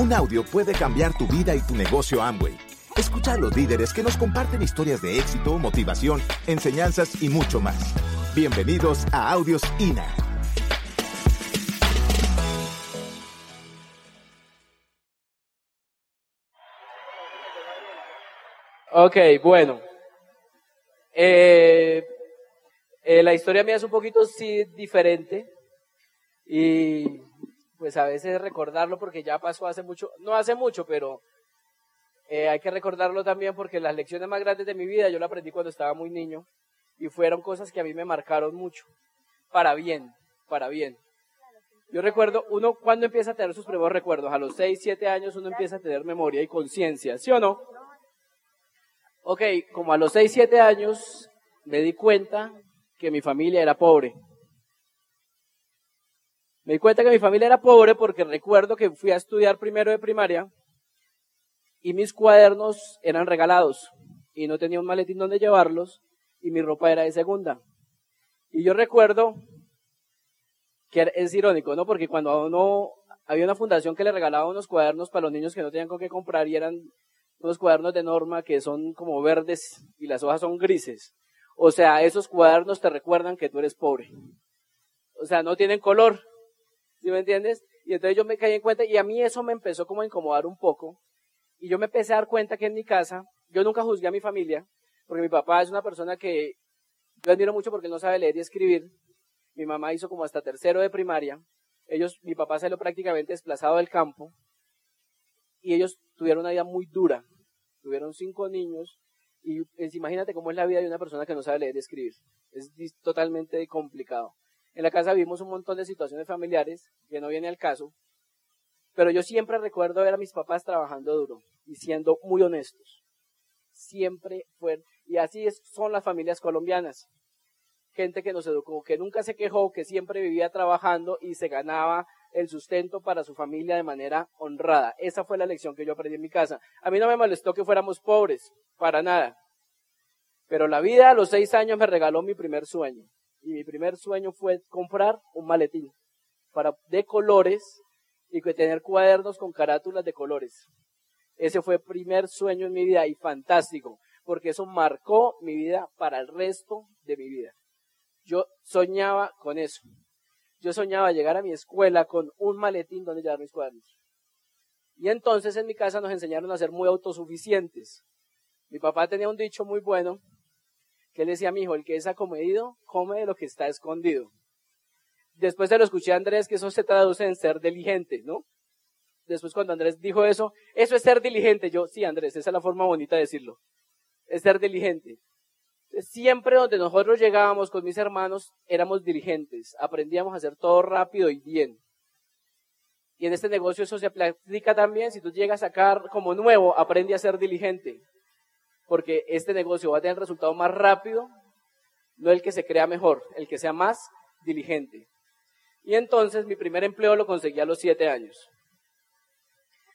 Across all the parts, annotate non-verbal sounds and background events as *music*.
Un audio puede cambiar tu vida y tu negocio Amway. Escucha a los líderes que nos comparten historias de éxito, motivación, enseñanzas y mucho más. Bienvenidos a Audios INA. Ok, bueno. Eh, eh, la historia mía es un poquito sí diferente y pues a veces recordarlo porque ya pasó hace mucho, no hace mucho, pero eh, hay que recordarlo también porque las lecciones más grandes de mi vida yo las aprendí cuando estaba muy niño y fueron cosas que a mí me marcaron mucho, para bien, para bien. Yo recuerdo, uno cuando empieza a tener sus primeros recuerdos, a los 6, 7 años uno empieza a tener memoria y conciencia, ¿sí o no? Ok, como a los 6, 7 años me di cuenta que mi familia era pobre. Me di cuenta que mi familia era pobre porque recuerdo que fui a estudiar primero de primaria y mis cuadernos eran regalados y no tenía un maletín donde llevarlos y mi ropa era de segunda. Y yo recuerdo que es irónico, ¿no? Porque cuando uno había una fundación que le regalaba unos cuadernos para los niños que no tenían con qué comprar y eran unos cuadernos de norma que son como verdes y las hojas son grises. O sea, esos cuadernos te recuerdan que tú eres pobre. O sea, no tienen color. ¿Sí me entiendes? Y entonces yo me caí en cuenta y a mí eso me empezó como a incomodar un poco. Y yo me empecé a dar cuenta que en mi casa, yo nunca juzgué a mi familia, porque mi papá es una persona que yo admiro mucho porque no sabe leer y escribir. Mi mamá hizo como hasta tercero de primaria. Ellos, mi papá salió prácticamente desplazado del campo y ellos tuvieron una vida muy dura. Tuvieron cinco niños y pues, imagínate cómo es la vida de una persona que no sabe leer y escribir. Es totalmente complicado. En la casa vimos un montón de situaciones familiares que no viene al caso, pero yo siempre recuerdo ver a mis papás trabajando duro y siendo muy honestos. Siempre fue, y así son las familias colombianas. Gente que nos educó, que nunca se quejó, que siempre vivía trabajando y se ganaba el sustento para su familia de manera honrada. Esa fue la lección que yo aprendí en mi casa. A mí no me molestó que fuéramos pobres, para nada. Pero la vida a los seis años me regaló mi primer sueño. Y mi primer sueño fue comprar un maletín para, de colores y tener cuadernos con carátulas de colores. Ese fue el primer sueño en mi vida y fantástico, porque eso marcó mi vida para el resto de mi vida. Yo soñaba con eso. Yo soñaba llegar a mi escuela con un maletín donde llevar mis cuadernos. Y entonces en mi casa nos enseñaron a ser muy autosuficientes. Mi papá tenía un dicho muy bueno que él decía mi hijo, el que es acomedido, come de lo que está escondido. Después se lo escuché a Andrés que eso se traduce en ser diligente, ¿no? Después cuando Andrés dijo eso, eso es ser diligente. Yo, sí, Andrés, esa es la forma bonita de decirlo. Es ser diligente. Siempre donde nosotros llegábamos con mis hermanos, éramos diligentes. Aprendíamos a hacer todo rápido y bien. Y en este negocio eso se aplica también. Si tú llegas a sacar como nuevo, aprende a ser diligente. Porque este negocio va a tener resultado más rápido, no el que se crea mejor, el que sea más diligente. Y entonces mi primer empleo lo conseguí a los siete años.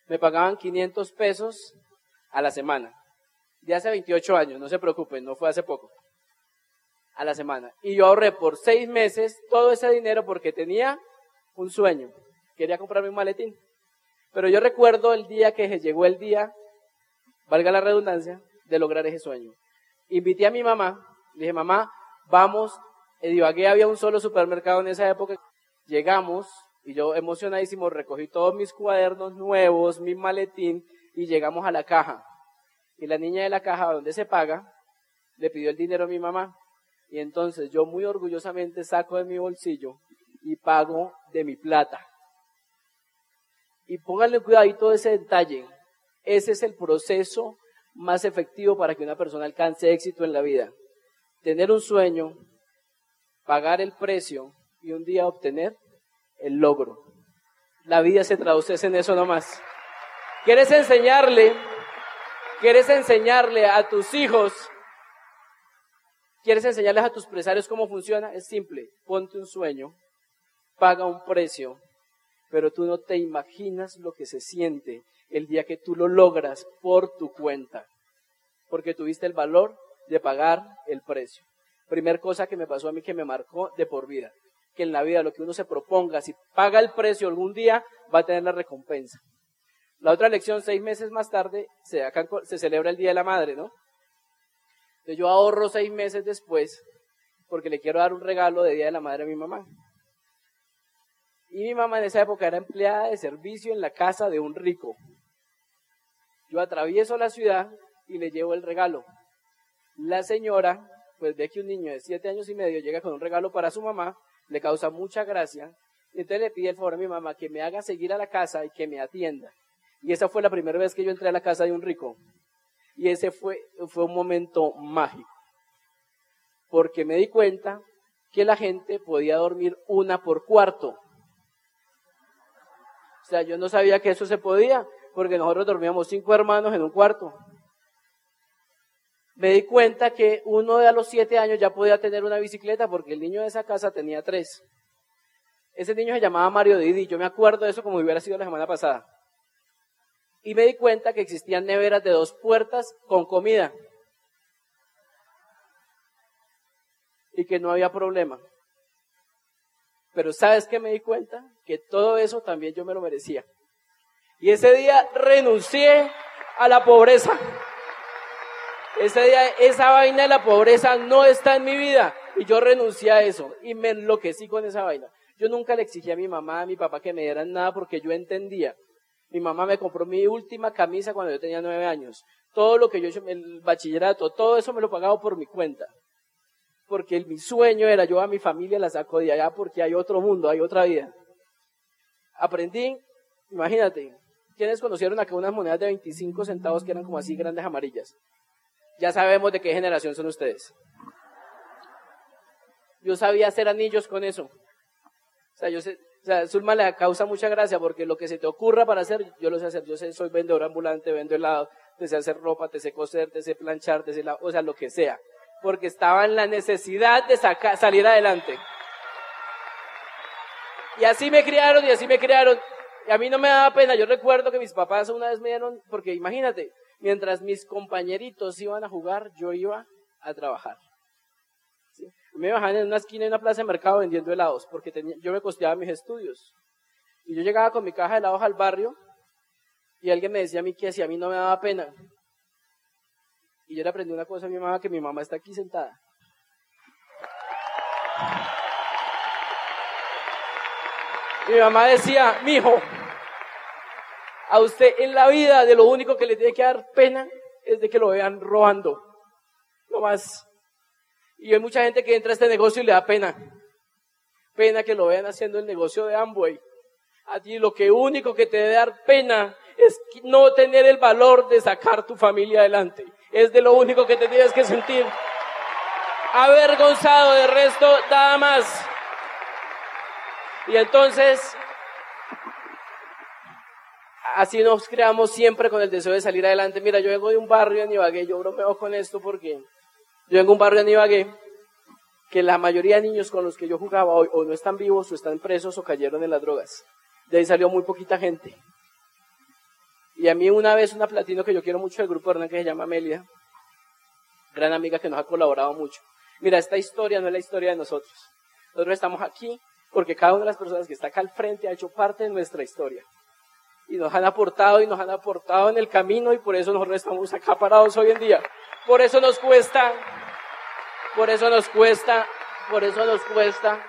Me pagaban 500 pesos a la semana. De hace 28 años, no se preocupen, no fue hace poco. A la semana. Y yo ahorré por seis meses todo ese dinero porque tenía un sueño. Quería comprarme un maletín. Pero yo recuerdo el día que llegó el día, valga la redundancia, de lograr ese sueño. Invité a mi mamá, dije, mamá, vamos, en había un solo supermercado en esa época, llegamos y yo emocionadísimo recogí todos mis cuadernos nuevos, mi maletín y llegamos a la caja. Y la niña de la caja donde se paga le pidió el dinero a mi mamá. Y entonces yo muy orgullosamente saco de mi bolsillo y pago de mi plata. Y pónganle cuidadito ese detalle. Ese es el proceso más efectivo para que una persona alcance éxito en la vida. Tener un sueño, pagar el precio y un día obtener el logro. La vida se traduce en eso nomás. ¿Quieres enseñarle? ¿Quieres enseñarle a tus hijos? ¿Quieres enseñarles a tus empresarios cómo funciona? Es simple. Ponte un sueño, paga un precio, pero tú no te imaginas lo que se siente el día que tú lo logras por tu cuenta, porque tuviste el valor de pagar el precio. Primer cosa que me pasó a mí que me marcó de por vida que en la vida lo que uno se proponga, si paga el precio algún día, va a tener la recompensa. La otra lección, seis meses más tarde, se, celebra el Día de la Madre, ¿no? Entonces yo ahorro seis meses después porque le quiero dar un regalo de Día de la Madre a mi mamá. Y mi mamá en esa época era empleada de servicio en la casa de un rico. Yo atravieso la ciudad y le llevo el regalo. La señora, pues ve que un niño de siete años y medio llega con un regalo para su mamá, le causa mucha gracia, y entonces le pide el favor a mi mamá que me haga seguir a la casa y que me atienda. Y esa fue la primera vez que yo entré a la casa de un rico. Y ese fue, fue un momento mágico. Porque me di cuenta que la gente podía dormir una por cuarto. O sea, yo no sabía que eso se podía, porque nosotros dormíamos cinco hermanos en un cuarto. Me di cuenta que uno de a los siete años ya podía tener una bicicleta porque el niño de esa casa tenía tres. Ese niño se llamaba Mario Didi. Yo me acuerdo de eso como hubiera sido la semana pasada y me di cuenta que existían neveras de dos puertas con comida y que no había problema. Pero ¿sabes qué me di cuenta? Que todo eso también yo me lo merecía. Y ese día renuncié a la pobreza. Ese día, esa vaina de la pobreza no está en mi vida. Y yo renuncié a eso. Y me enloquecí con esa vaina. Yo nunca le exigí a mi mamá, a mi papá que me dieran nada porque yo entendía mi mamá me compró mi última camisa cuando yo tenía nueve años. Todo lo que yo hice, el bachillerato, todo eso me lo pagaba por mi cuenta. Porque mi sueño era yo a mi familia la saco de allá porque hay otro mundo, hay otra vida. Aprendí, imagínate, ¿quiénes conocieron acá unas monedas de 25 centavos que eran como así grandes amarillas? Ya sabemos de qué generación son ustedes. Yo sabía hacer anillos con eso. O sea, yo sé, o sea, Zulma le causa mucha gracia porque lo que se te ocurra para hacer, yo lo sé hacer. Yo sé, soy vendedor ambulante, vendo helado, te sé hacer ropa, te sé coser, te sé planchar, te sé la, o sea, lo que sea. Porque estaba en la necesidad de sacar, salir adelante. Y así me criaron y así me criaron. Y a mí no me daba pena. Yo recuerdo que mis papás una vez me dieron, porque imagínate, mientras mis compañeritos iban a jugar, yo iba a trabajar me bajaban en una esquina en una plaza de mercado vendiendo helados, porque yo me costeaba mis estudios. Y yo llegaba con mi caja de helados al barrio y alguien me decía a mí que si a mí no me daba pena. Y yo le aprendí una cosa a mi mamá, que mi mamá está aquí sentada. Mi mamá decía, mi hijo, a usted en la vida de lo único que le tiene que dar pena es de que lo vean robando. No más. Y hay mucha gente que entra a este negocio y le da pena. Pena que lo vean haciendo el negocio de Amway. A ti lo que único que te debe dar pena es no tener el valor de sacar tu familia adelante. Es de lo único que te tienes que sentir. Avergonzado de resto, nada más. Y entonces, así nos creamos siempre con el deseo de salir adelante. Mira, yo vengo de un barrio en Ibagué, yo bromeo con esto porque yo vengo a un barrio en Ibagué que la mayoría de niños con los que yo jugaba hoy o no están vivos o están presos o cayeron en las drogas. De ahí salió muy poquita gente. Y a mí una vez una platino que yo quiero mucho del grupo Hernán que se llama Amelia, gran amiga que nos ha colaborado mucho. Mira, esta historia no es la historia de nosotros. Nosotros estamos aquí porque cada una de las personas que está acá al frente ha hecho parte de nuestra historia. Y nos han aportado y nos han aportado en el camino y por eso nosotros estamos acá parados hoy en día. Por eso nos cuesta, por eso nos cuesta, por eso nos cuesta.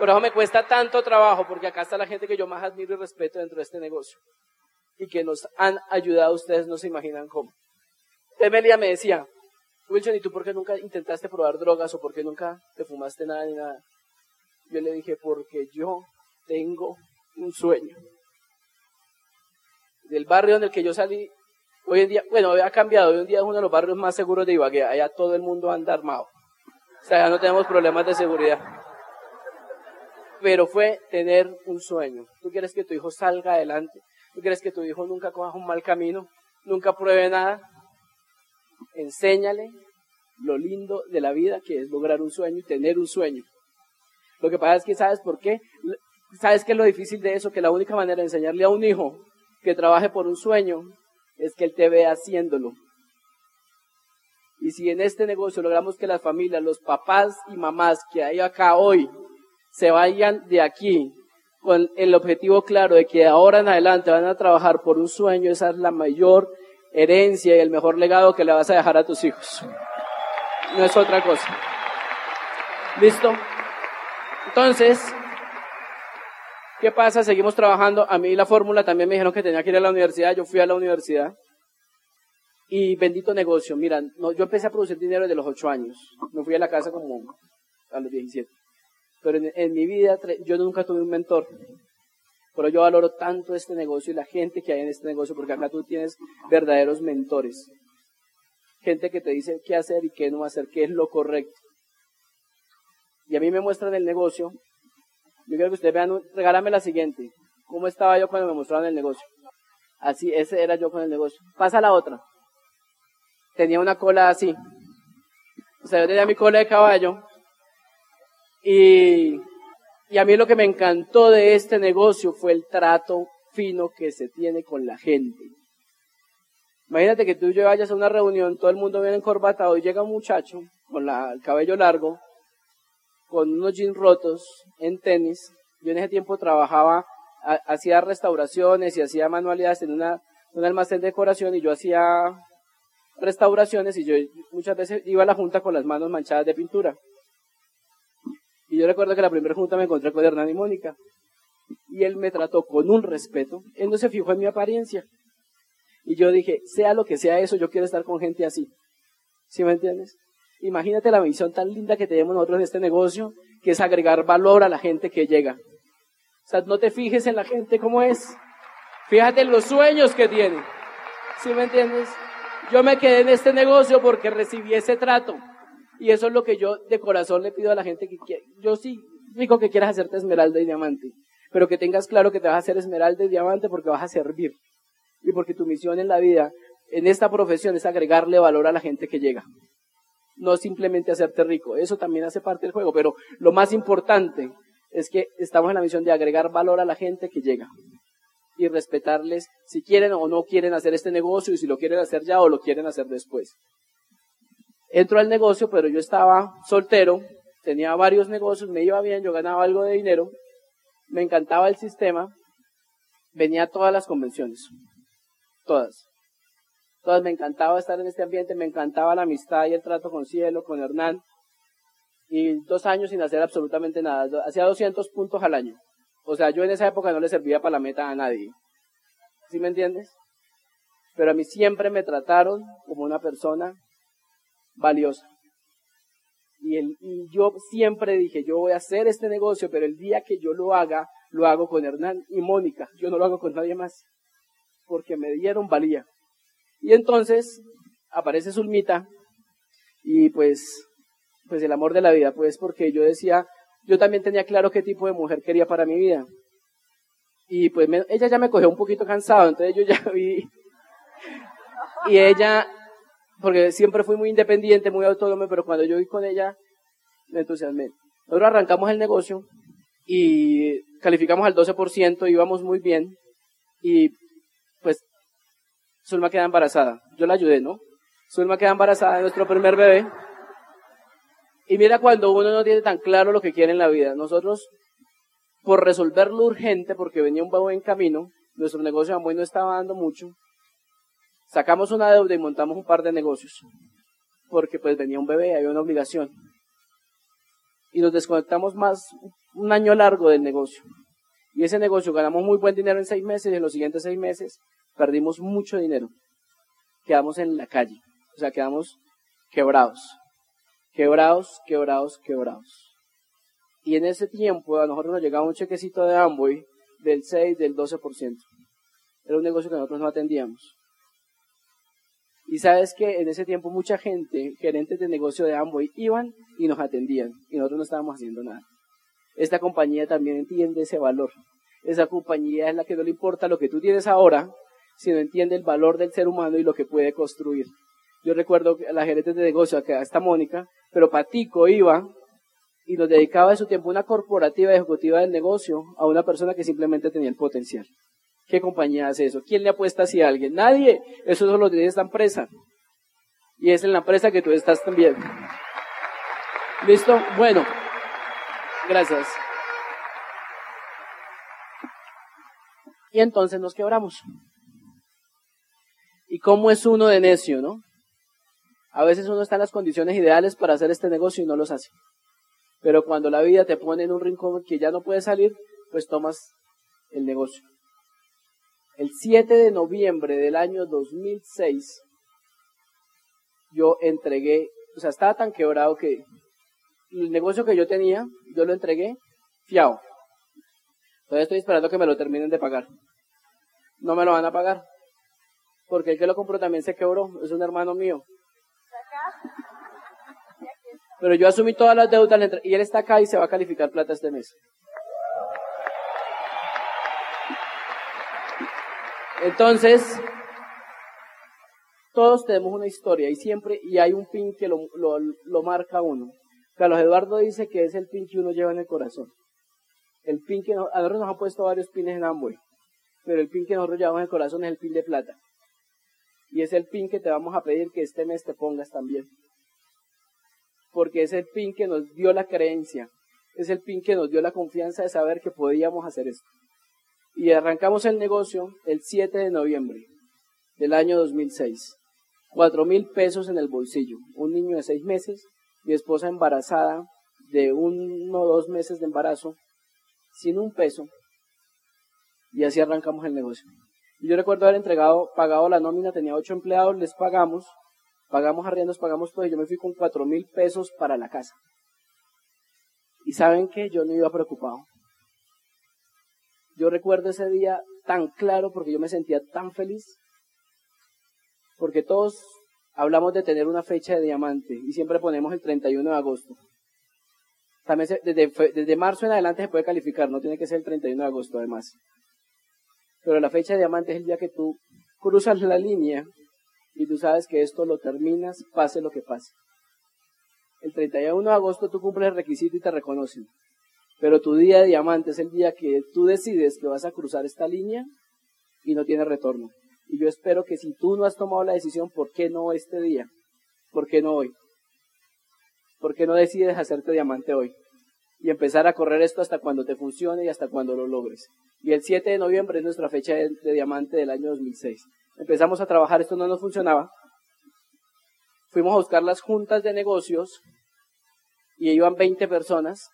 Por eso me cuesta tanto trabajo, porque acá está la gente que yo más admiro y respeto dentro de este negocio. Y que nos han ayudado, ustedes no se imaginan cómo. Emelia me decía, Wilson, ¿y tú por qué nunca intentaste probar drogas o por qué nunca te fumaste nada ni nada? Yo le dije, porque yo tengo un sueño. Del barrio en el que yo salí, Hoy en día, bueno, ha cambiado. Hoy en día es uno de los barrios más seguros de Ibagué. Allá todo el mundo anda armado. O sea, ya no tenemos problemas de seguridad. Pero fue tener un sueño. Tú quieres que tu hijo salga adelante. Tú quieres que tu hijo nunca coja un mal camino. Nunca pruebe nada. Enséñale lo lindo de la vida que es lograr un sueño y tener un sueño. Lo que pasa es que, ¿sabes por qué? ¿Sabes qué es lo difícil de eso? Que la única manera de enseñarle a un hijo que trabaje por un sueño es que Él te ve haciéndolo. Y si en este negocio logramos que las familias, los papás y mamás que hay acá hoy, se vayan de aquí con el objetivo claro de que ahora en adelante van a trabajar por un sueño, esa es la mayor herencia y el mejor legado que le vas a dejar a tus hijos. No es otra cosa. ¿Listo? Entonces, ¿qué pasa? Seguimos trabajando. A mí la fórmula también me dijeron que tenía que ir a la universidad. Yo fui a la universidad. Y bendito negocio. Mira, no, yo empecé a producir dinero desde los 8 años. Me fui a la casa como a los 17. Pero en, en mi vida yo nunca tuve un mentor. Pero yo valoro tanto este negocio y la gente que hay en este negocio, porque acá tú tienes verdaderos mentores. Gente que te dice qué hacer y qué no hacer, qué es lo correcto. Y a mí me muestran el negocio. Yo quiero que ustedes vean, regálame la siguiente. ¿Cómo estaba yo cuando me mostraron el negocio? Así, ese era yo con el negocio. Pasa la otra. Tenía una cola así. O sea, yo tenía mi cola de caballo. Y y a mí lo que me encantó de este negocio fue el trato fino que se tiene con la gente. Imagínate que tú vayas a una reunión, todo el mundo viene encorbatado y llega un muchacho con el cabello largo, con unos jeans rotos, en tenis. Yo en ese tiempo trabajaba, hacía restauraciones y hacía manualidades en una, un almacén de decoración y yo hacía restauraciones y yo muchas veces iba a la junta con las manos manchadas de pintura. Y yo recuerdo que la primera junta me encontré con Hernán y Mónica. Y él me trató con un respeto. Él no se fijó en mi apariencia. Y yo dije, sea lo que sea eso, yo quiero estar con gente así. ¿Sí me entiendes? Imagínate la visión tan linda que tenemos nosotros en este negocio, que es agregar valor a la gente que llega. O sea, no te fijes en la gente como es. Fíjate en los sueños que tiene. ¿Sí me entiendes? Yo me quedé en este negocio porque recibí ese trato. Y eso es lo que yo de corazón le pido a la gente que quiere. Yo sí digo que quieras hacerte esmeralda y diamante, pero que tengas claro que te vas a hacer esmeralda y diamante porque vas a servir. Y porque tu misión en la vida, en esta profesión, es agregarle valor a la gente que llega. No simplemente hacerte rico. Eso también hace parte del juego, pero lo más importante es que estamos en la misión de agregar valor a la gente que llega y respetarles si quieren o no quieren hacer este negocio y si lo quieren hacer ya o lo quieren hacer después entro al negocio, pero yo estaba soltero, tenía varios negocios, me iba bien, yo ganaba algo de dinero, me encantaba el sistema, venía a todas las convenciones, todas. Todas me encantaba estar en este ambiente, me encantaba la amistad y el trato con Cielo, con Hernán. Y dos años sin hacer absolutamente nada. Hacía 200 puntos al año. O sea, yo en esa época no le servía para la meta a nadie. ¿Sí me entiendes? Pero a mí siempre me trataron como una persona valiosa. Y, el, y yo siempre dije, yo voy a hacer este negocio, pero el día que yo lo haga, lo hago con Hernán y Mónica. Yo no lo hago con nadie más. Porque me dieron valía. Y entonces aparece Zulmita y pues, pues el amor de la vida, pues porque yo decía, yo también tenía claro qué tipo de mujer quería para mi vida. Y pues ella ya me cogió un poquito cansado, entonces yo ya *laughs* vi. Y ella, porque siempre fui muy independiente, muy autónomo, pero cuando yo vi con ella, me entusiasmé. Nosotros arrancamos el negocio y calificamos al 12%, íbamos muy bien y Zulma queda embarazada. Yo la ayudé, ¿no? Zulma queda embarazada de nuestro primer bebé. Y mira cuando uno no tiene tan claro lo que quiere en la vida. Nosotros, por resolver lo urgente, porque venía un buen camino, nuestro negocio de no estaba dando mucho, Sacamos una deuda y montamos un par de negocios, porque pues venía un bebé, había una obligación. Y nos desconectamos más un año largo del negocio. Y ese negocio ganamos muy buen dinero en seis meses y en los siguientes seis meses perdimos mucho dinero. Quedamos en la calle, o sea, quedamos quebrados. Quebrados, quebrados, quebrados. Y en ese tiempo a nosotros nos llegaba un chequecito de Amway del 6, del 12%. Era un negocio que nosotros no atendíamos. Y sabes que en ese tiempo mucha gente, gerentes de negocio de Amway, iban y nos atendían y nosotros no estábamos haciendo nada. Esta compañía también entiende ese valor. Esa compañía es la que no le importa lo que tú tienes ahora, sino entiende el valor del ser humano y lo que puede construir. Yo recuerdo a la gerente de negocio, acá está Mónica, pero Patico iba y nos dedicaba de su tiempo una corporativa ejecutiva del negocio a una persona que simplemente tenía el potencial. ¿Qué compañía hace eso? ¿Quién le apuesta hacia alguien? Nadie. Eso solo tiene esta empresa. Y es en la empresa que tú estás también. ¿Listo? Bueno. Gracias. Y entonces nos quebramos. ¿Y cómo es uno de necio, no? A veces uno está en las condiciones ideales para hacer este negocio y no los hace. Pero cuando la vida te pone en un rincón que ya no puedes salir, pues tomas el negocio. El 7 de noviembre del año 2006, yo entregué, o sea, estaba tan quebrado que el negocio que yo tenía, yo lo entregué fiado. Todavía estoy esperando que me lo terminen de pagar. No me lo van a pagar. Porque el que lo compró también se quebró. Es un hermano mío. Pero yo asumí todas las deudas y él está acá y se va a calificar plata este mes. Entonces, todos tenemos una historia y siempre, y hay un pin que lo, marca uno. Carlos Eduardo dice que es el pin que uno lleva en el corazón. El pin que nosotros nos han puesto varios pines en Amway, pero el pin que nosotros llevamos en el corazón es el pin de plata. Y es el pin que te vamos a pedir que este mes te pongas también. Porque es el pin que nos dio la creencia, es el pin que nos dio la confianza de saber que podíamos hacer esto. Y arrancamos el negocio el 7 de noviembre del año 2006. Cuatro mil pesos en el bolsillo. Un niño de seis meses, mi esposa embarazada de uno o dos meses de embarazo, sin un peso, y así arrancamos el negocio. Y yo recuerdo haber entregado, pagado la nómina, tenía ocho empleados, les pagamos, pagamos arriendos, pagamos todo, y yo me fui con cuatro mil pesos para la casa. Y saben que yo no iba preocupado. Yo recuerdo ese día tan claro porque yo me sentía tan feliz. Porque todos hablamos de tener una fecha de diamante y siempre ponemos el 31 de agosto. También desde, desde marzo en adelante se puede calificar, no tiene que ser el 31 de agosto además. Pero la fecha de diamante es el día que tú cruzas la línea y tú sabes que esto lo terminas, pase lo que pase. El 31 de agosto tú cumples el requisito y te reconocen. Pero tu día de diamante es el día que tú decides que vas a cruzar esta línea y no tiene retorno. Y yo espero que si tú no has tomado la decisión, ¿por qué no este día? ¿Por qué no hoy? ¿Por qué no decides hacerte diamante hoy? Y empezar a correr esto hasta cuando te funcione y hasta cuando lo logres. Y el 7 de noviembre es nuestra fecha de, diamante del año 2006. Empezamos a trabajar, esto no nos funcionaba. Fuimos a buscar las juntas de negocios y iban 20 personas,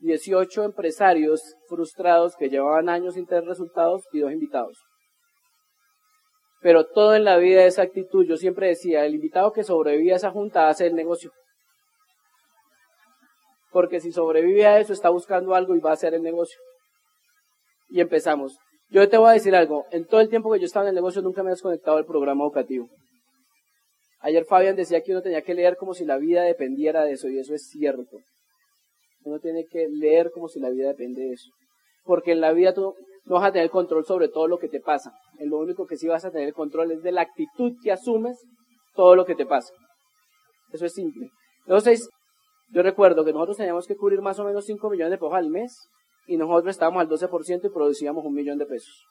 18 empresarios frustrados que llevaban años sin tener resultados y dos invitados. Pero todo en la vida es actitud. Yo siempre decía, el invitado que sobrevive a esa junta hace el negocio. Porque si sobrevive a eso, está buscando algo y va a hacer el negocio. Y empezamos. Yo te voy a decir algo. En todo el tiempo que yo estaba en el negocio, nunca me he desconectado del programa educativo. Ayer Fabián decía que uno tenía que leer como si la vida dependiera de eso, y eso es cierto. Uno tiene que leer como si la vida depende de eso. Porque en la vida tú no vas a tener control sobre todo lo que te pasa. Lo único que sí vas a tener control es de la actitud que asumes todo lo que te pasa. Eso es simple. Entonces, yo recuerdo que nosotros teníamos que cubrir más o menos 5 millones de pesos al mes y nosotros estábamos al 12% y producíamos un millón de pesos.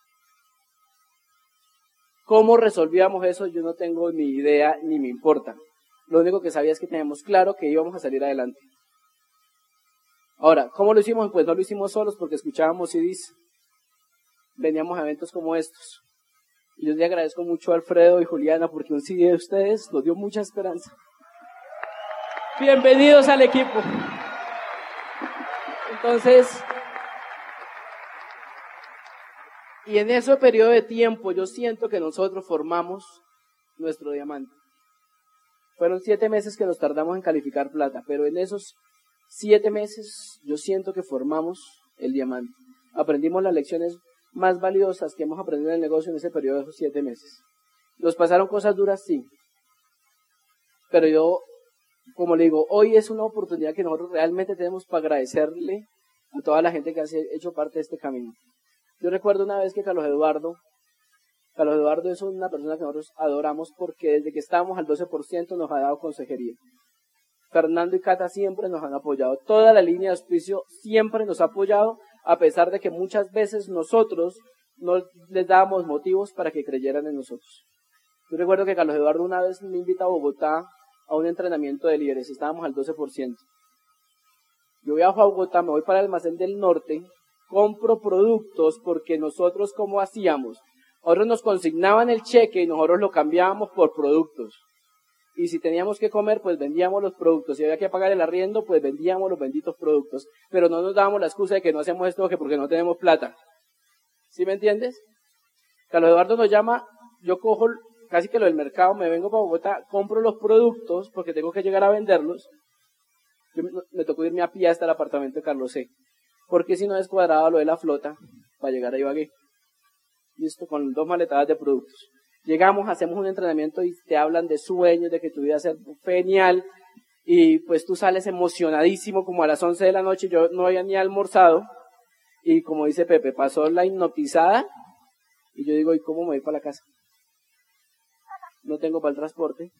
¿Cómo resolvíamos eso? Yo no tengo ni idea ni me importa. Lo único que sabía es que teníamos claro que íbamos a salir adelante. Ahora, ¿cómo lo hicimos? Pues no lo hicimos solos porque escuchábamos CDs veníamos a eventos como estos. Y yo les agradezco mucho a Alfredo y Juliana porque un CD de ustedes nos dio mucha esperanza. Bienvenidos al equipo. Entonces, y en ese periodo de tiempo yo siento que nosotros formamos nuestro diamante. Fueron siete meses que nos tardamos en calificar plata, pero en esos siete meses yo siento que formamos el diamante. Aprendimos las lecciones más valiosas que hemos aprendido en el negocio en ese periodo de esos siete meses. Nos pasaron cosas duras, sí. Pero yo, como le digo, hoy es una oportunidad que nosotros realmente tenemos para agradecerle a toda la gente que ha hecho parte de este camino. Yo recuerdo una vez que Carlos Eduardo, Carlos Eduardo es una persona que nosotros adoramos porque desde que estábamos al 12% nos ha dado consejería. Fernando y Cata siempre nos han apoyado. Toda la línea de auspicio siempre nos ha apoyado a pesar de que muchas veces nosotros no les dábamos motivos para que creyeran en nosotros. Yo recuerdo que Carlos Eduardo una vez me invita a Bogotá a un entrenamiento de líderes, estábamos al 12%. Yo viajo a Bogotá, me voy para el almacén del norte compro productos porque nosotros, ¿cómo hacíamos? Nosotros nos consignaban el cheque y nosotros lo cambiábamos por productos. Y si teníamos que comer, pues vendíamos los productos. Si había que pagar el arriendo, pues vendíamos los benditos productos. Pero no nos dábamos la excusa de que no hacemos esto porque no tenemos plata. ¿Sí me entiendes? Carlos Eduardo nos llama, yo cojo casi que lo del mercado, me vengo para Bogotá, compro los productos porque tengo que llegar a venderlos. Yo me, tocó irme a pie hasta el apartamento de Carlos C. Porque si no descuadraba lo de la flota para llegar a Ibagué. Listo, con dos maletadas de productos. Llegamos, hacemos un entrenamiento y te hablan de sueños, de que tu vida va ser genial. Y pues tú sales emocionadísimo como a las 11 de la noche. Yo no había ni almorzado. Y como dice Pepe, pasó la hipnotizada. Y yo digo, ¿y cómo me voy para la casa? No tengo para el transporte,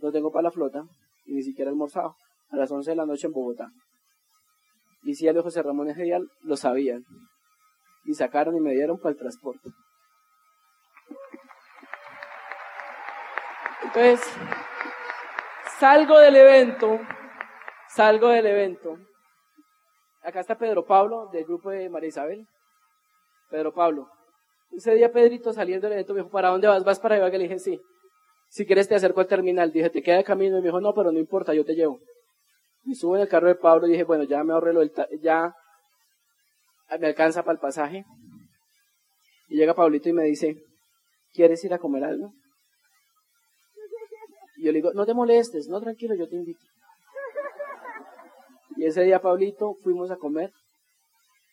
no tengo para la flota y ni siquiera almorzado. A las 11 de la noche en Bogotá. Y si el José Ramón Ejedial lo sabían. Y sacaron y me dieron para el transporte. Entonces, salgo del evento, salgo del evento. Acá está Pedro Pablo, del grupo de María Isabel. Pedro Pablo. Ese día Pedrito saliendo del evento me dijo, ¿para dónde vas? ¿Vas para Ibagué? Le dije, sí. Si quieres te acerco al terminal. Dije, ¿te queda de camino? Y me dijo, no, pero no importa, yo te llevo. Y subo en el carro de Pablo y dije, bueno, ya me ahorré lo ya me alcanza para el pasaje. Y llega Pablito y me dice, ¿quieres ir a comer algo? Y yo le digo, no te molestes, no tranquilo, yo te invito. Y ese día, Pablito, fuimos a comer.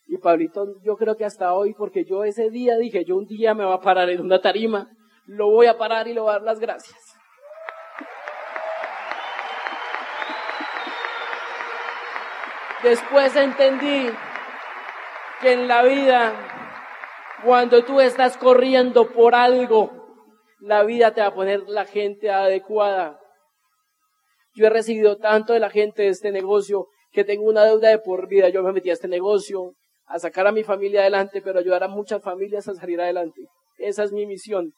Y Pablito, yo creo que hasta hoy, porque yo ese día dije, yo un día me voy a parar en una tarima, lo voy a parar y le voy a dar las gracias. Después entendí que en la vida, cuando tú estás corriendo por algo, la vida te va a poner la gente adecuada. Yo he recibido tanto de la gente de este negocio que tengo una deuda de por vida. Yo me metí a este negocio a sacar a mi familia adelante, pero ayudar a muchas familias a salir adelante. Esa es mi misión.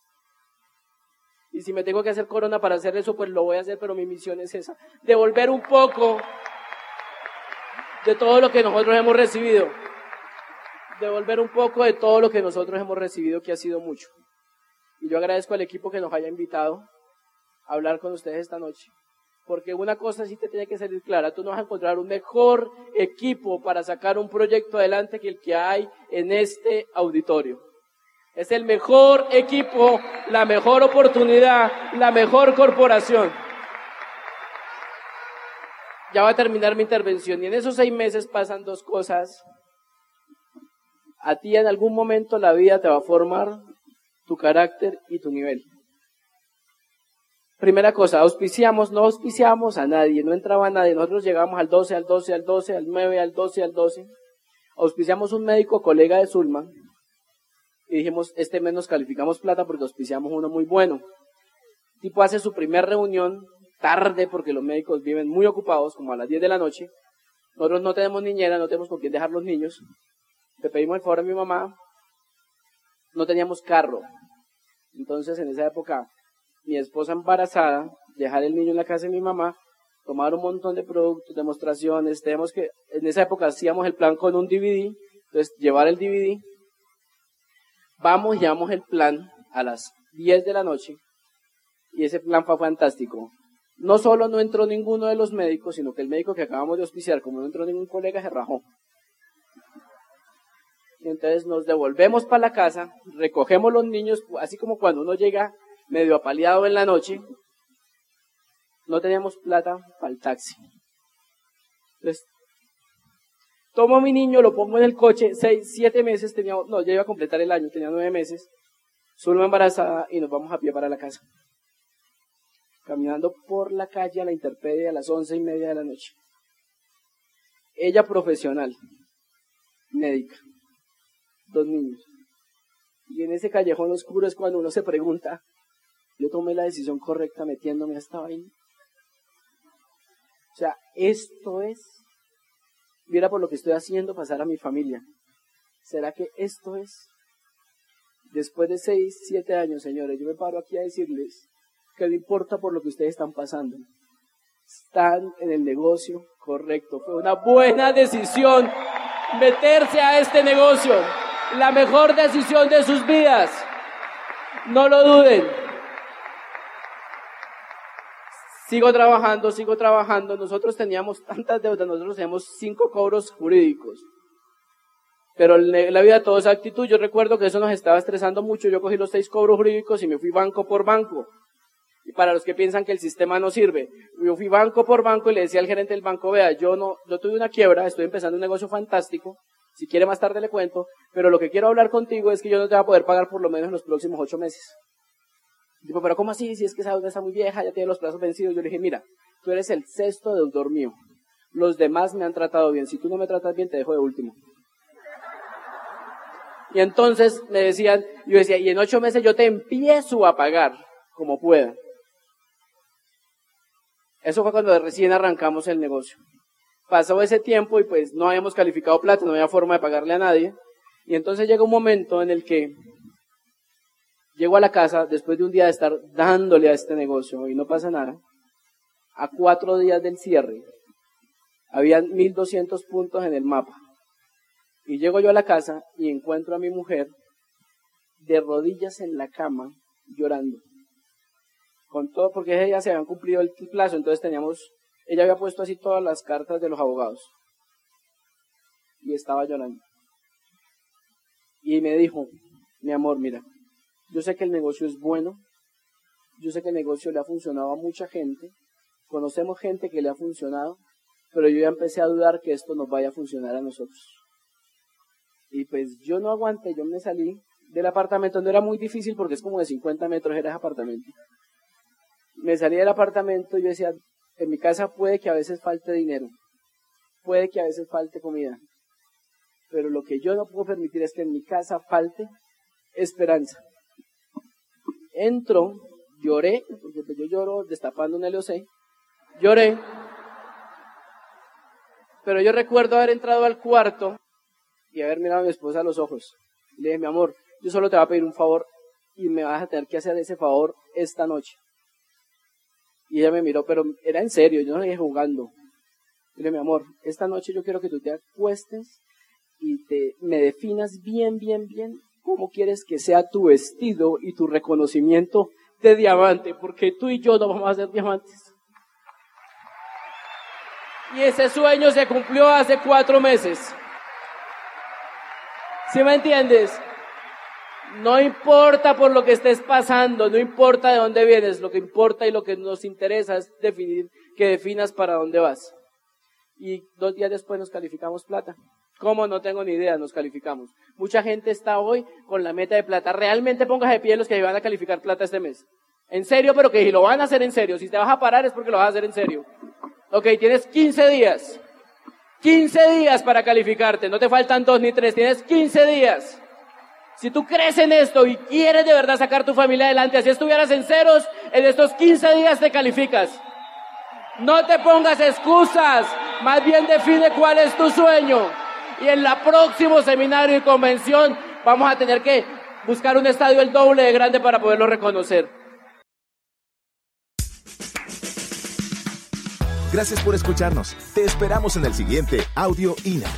Y si me tengo que hacer corona para hacer eso, pues lo voy a hacer, pero mi misión es esa. Devolver un poco de todo lo que nosotros hemos recibido. Devolver un poco de todo lo que nosotros hemos recibido, que ha sido mucho. Y yo agradezco al equipo que nos haya invitado a hablar con ustedes esta noche. Porque una cosa sí te tiene que salir clara, tú no vas a encontrar un mejor equipo para sacar un proyecto adelante que el que hay en este auditorio. Es el mejor equipo, la mejor oportunidad, la mejor corporación. Ya va a terminar mi intervención y en esos seis meses pasan dos cosas. A ti en algún momento la vida te va a formar tu carácter y tu nivel. Primera cosa, auspiciamos, no auspiciamos a nadie, no entraba nadie. Nosotros llegamos al 12, al 12, al 12, al 9, al 12, al 12. Auspiciamos un médico colega de Zulma y dijimos, este mes nos calificamos plata porque auspiciamos uno muy bueno. El tipo hace su primera reunión tarde porque los médicos viven muy ocupados, como a las 10 de la noche. Nosotros no tenemos niñera, no tenemos con quién dejar los niños. Le pedimos el favor a mi mamá, no teníamos carro. Entonces, en esa época, mi esposa embarazada, dejar el niño en la casa de mi mamá, tomar un montón de productos, demostraciones, tenemos que, en esa época hacíamos el plan con un DVD, entonces llevar el DVD, vamos, llevamos el plan a las 10 de la noche, y ese plan fue fantástico. No solo no entró ninguno de los médicos, sino que el médico que acabamos de auspiciar, como no entró ningún colega, se rajó. Y entonces nos devolvemos para la casa, recogemos los niños, así como cuando uno llega medio apaleado en la noche, no teníamos plata para el taxi. Entonces, tomo a mi niño, lo pongo en el coche, seis, siete meses, tenía, no, ya iba a completar el año, tenía nueve meses, solo embarazada y nos vamos a pie para la casa. Caminando por la calle a la interpedia a las once y media de la noche. Ella profesional, médica dos niños. Y en ese callejón oscuro es cuando uno se pregunta, yo tomé la decisión correcta metiéndome a esta vaina. O sea, esto es, mira por lo que estoy haciendo pasar a mi familia. ¿Será que esto es? Después de seis, siete años, señores, yo me paro aquí a decirles que no importa por lo que ustedes están pasando. Están en el negocio correcto. Fue una buena decisión meterse a este negocio. La mejor decisión de sus vidas. No lo duden. Sigo trabajando, sigo trabajando. Nosotros teníamos tantas deudas, nosotros teníamos cinco cobros jurídicos. Pero la vida todo es actitud. Yo recuerdo que eso nos estaba estresando mucho. Yo cogí los seis cobros jurídicos y me fui banco por banco. Y para los que piensan que el sistema no sirve, yo fui banco por banco y le decía al gerente del banco, vea, yo no, yo tuve una quiebra, estoy empezando un negocio fantástico, si quiere más tarde le cuento, pero lo que quiero hablar contigo es que yo no te voy a poder pagar por lo menos en los próximos ocho meses. Digo, pero ¿cómo así? Si es que esa deuda está muy vieja, ya tiene los plazos vencidos. Yo le dije, mira, tú eres el sexto deudor mío. Los demás me han tratado bien. Si tú no me tratas bien, te dejo de último. Y entonces me decían, yo decía, y en ocho meses yo te empiezo a pagar como pueda. Eso fue cuando recién arrancamos el negocio. Pasó ese tiempo y pues no habíamos calificado plata, no había forma de pagarle a nadie. Y entonces llega un momento en el que llego a la casa después de un día de estar dándole a este negocio y no pasa nada. A cuatro días del cierre, habían 1200 puntos en el mapa. Y llego yo a la casa y encuentro a mi mujer de rodillas en la cama llorando con todo, porque ella se habían cumplido el plazo, entonces teníamos, ella había puesto así todas las cartas de los abogados. Y estaba llorando. Y me dijo, mi amor, mira, yo sé que el negocio es bueno, yo sé que el negocio le ha funcionado a mucha gente, conocemos gente que le ha funcionado, pero yo ya empecé a dudar que esto nos vaya a funcionar a nosotros. Y pues yo no aguanté, yo me salí del apartamento, no era muy difícil porque es como de 50 metros era ese apartamento me salí del apartamento y yo decía, en mi casa puede que a veces falte dinero, puede que a veces falte comida, pero lo que yo no puedo permitir es que en mi casa falte esperanza. Entro, lloré, porque pues yo lloro destapando un LOC, lloré, pero yo recuerdo haber entrado al cuarto y haber mirado a mi esposa a los ojos. Le dije, mi amor, yo solo te voy a pedir un favor y me vas a tener que hacer ese favor esta noche. Y ella me miró, pero era en serio, yo no seguía jugando. Dile, mi amor, esta noche yo quiero que tú te acuestes y te, me definas bien, bien, bien cómo quieres que sea tu vestido y tu reconocimiento de diamante, porque tú y yo no vamos a ser diamantes. Y ese sueño se cumplió hace cuatro meses. ¿Sí me entiendes? No importa por lo que estés pasando, no importa de dónde vienes, lo que importa y lo que nos interesa es definir, que definas para dónde vas. Y dos días después nos calificamos plata. ¿Cómo? No tengo ni idea, nos calificamos. Mucha gente está hoy con la meta de plata. Realmente pongas de pie los que van a calificar plata este mes. En serio, pero que lo van a hacer en serio, si te vas a parar es porque lo vas a hacer en serio. Ok, tienes 15 días. 15 días para calificarte. No te faltan dos ni tres, tienes 15 días. Si tú crees en esto y quieres de verdad sacar tu familia adelante, así estuvieras en ceros, en estos 15 días te calificas. No te pongas excusas, más bien define cuál es tu sueño. Y en la próximo seminario y convención vamos a tener que buscar un estadio el doble de grande para poderlo reconocer. Gracias por escucharnos. Te esperamos en el siguiente Audio INA.